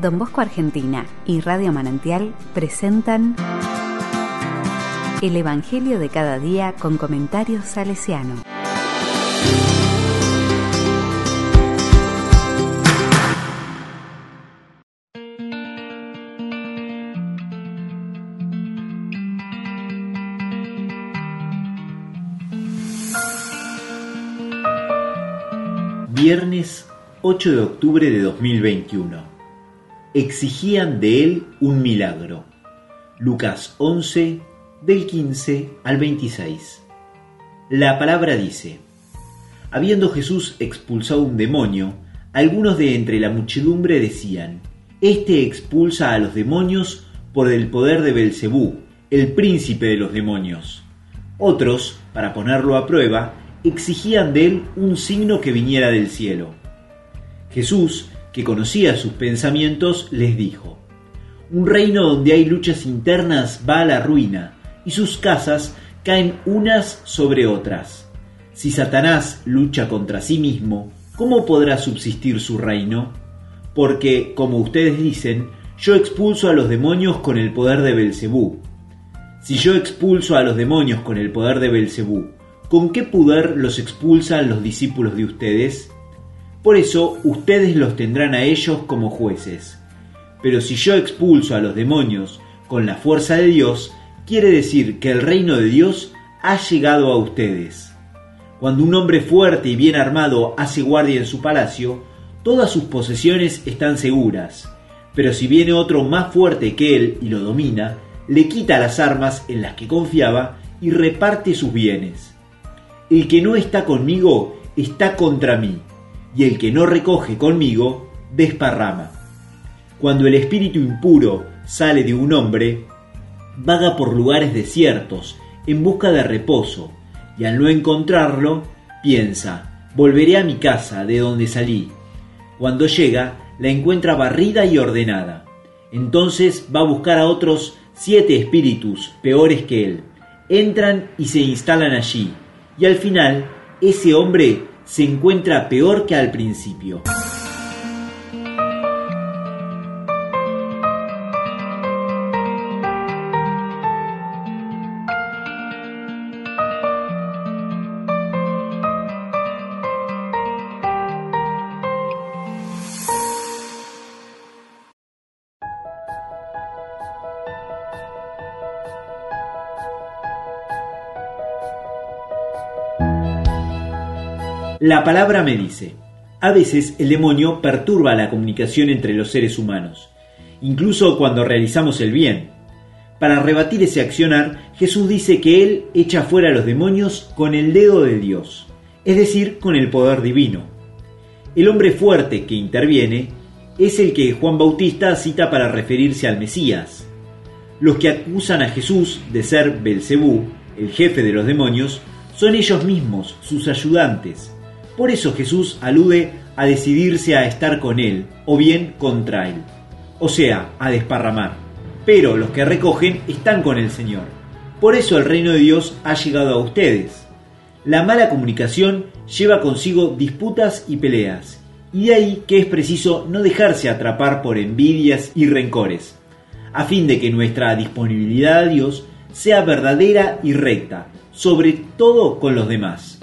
Don Bosco Argentina y Radio Manantial presentan El Evangelio de cada día con comentarios salesiano. Viernes 8 de octubre de 2021. Exigían de él un milagro. Lucas 11, del 15 al 26. La palabra dice, Habiendo Jesús expulsado un demonio, algunos de entre la muchedumbre decían, Este expulsa a los demonios por el poder de Belcebú, el príncipe de los demonios. Otros, para ponerlo a prueba, exigían de él un signo que viniera del cielo. Jesús, que conocía sus pensamientos, les dijo, Un reino donde hay luchas internas va a la ruina, y sus casas caen unas sobre otras. Si Satanás lucha contra sí mismo, ¿cómo podrá subsistir su reino? Porque, como ustedes dicen, yo expulso a los demonios con el poder de Belcebú. Si yo expulso a los demonios con el poder de Belcebú, ¿con qué poder los expulsan los discípulos de ustedes? Por eso ustedes los tendrán a ellos como jueces. Pero si yo expulso a los demonios con la fuerza de Dios, quiere decir que el reino de Dios ha llegado a ustedes. Cuando un hombre fuerte y bien armado hace guardia en su palacio, todas sus posesiones están seguras. Pero si viene otro más fuerte que él y lo domina, le quita las armas en las que confiaba y reparte sus bienes. El que no está conmigo está contra mí, y el que no recoge conmigo desparrama. Cuando el espíritu impuro sale de un hombre, vaga por lugares desiertos en busca de reposo, y al no encontrarlo, piensa, volveré a mi casa de donde salí. Cuando llega, la encuentra barrida y ordenada. Entonces va a buscar a otros siete espíritus peores que él. Entran y se instalan allí, y al final ese hombre se encuentra peor que al principio. La palabra me dice, a veces el demonio perturba la comunicación entre los seres humanos, incluso cuando realizamos el bien. Para rebatir ese accionar, Jesús dice que Él echa fuera a los demonios con el dedo de Dios, es decir, con el poder divino. El hombre fuerte que interviene es el que Juan Bautista cita para referirse al Mesías. Los que acusan a Jesús de ser Belcebú, el jefe de los demonios, son ellos mismos, sus ayudantes, por eso Jesús alude a decidirse a estar con Él o bien contra Él, o sea, a desparramar. Pero los que recogen están con el Señor. Por eso el reino de Dios ha llegado a ustedes. La mala comunicación lleva consigo disputas y peleas, y de ahí que es preciso no dejarse atrapar por envidias y rencores, a fin de que nuestra disponibilidad a Dios sea verdadera y recta, sobre todo con los demás.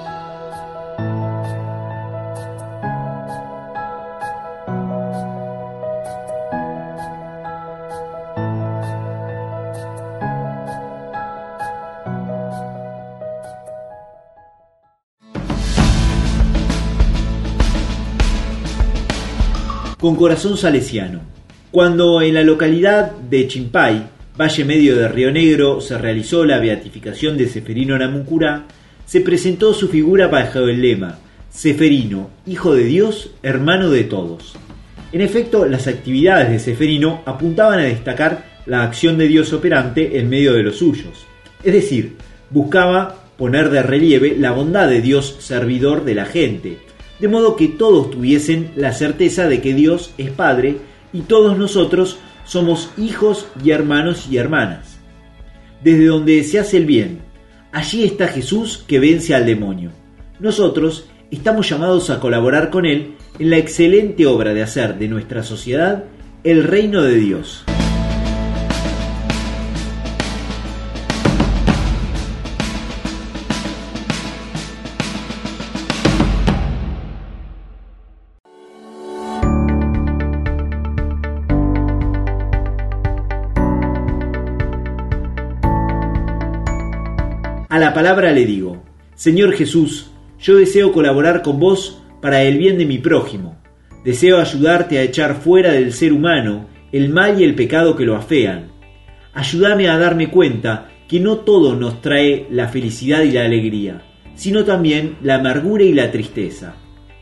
Con corazón salesiano. Cuando en la localidad de Chimpay, Valle Medio de Río Negro, se realizó la beatificación de Seferino Namuncurá, se presentó su figura bajo el lema Seferino, Hijo de Dios, Hermano de todos. En efecto, las actividades de Seferino apuntaban a destacar la acción de Dios operante en medio de los suyos, es decir, buscaba poner de relieve la bondad de Dios servidor de la gente, de modo que todos tuviesen la certeza de que Dios es Padre y todos nosotros somos hijos y hermanos y hermanas. Desde donde se hace el bien, allí está Jesús que vence al demonio. Nosotros estamos llamados a colaborar con Él en la excelente obra de hacer de nuestra sociedad el reino de Dios. A la palabra le digo, Señor Jesús, yo deseo colaborar con vos para el bien de mi prójimo. Deseo ayudarte a echar fuera del ser humano el mal y el pecado que lo afean. Ayúdame a darme cuenta que no todo nos trae la felicidad y la alegría, sino también la amargura y la tristeza.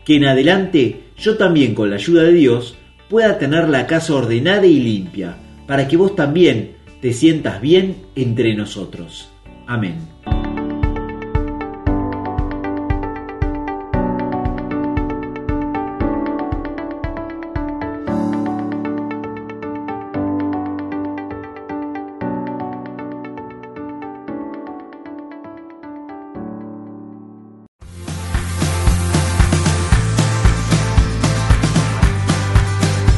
Que en adelante yo también con la ayuda de Dios pueda tener la casa ordenada y limpia, para que vos también te sientas bien entre nosotros. Amén.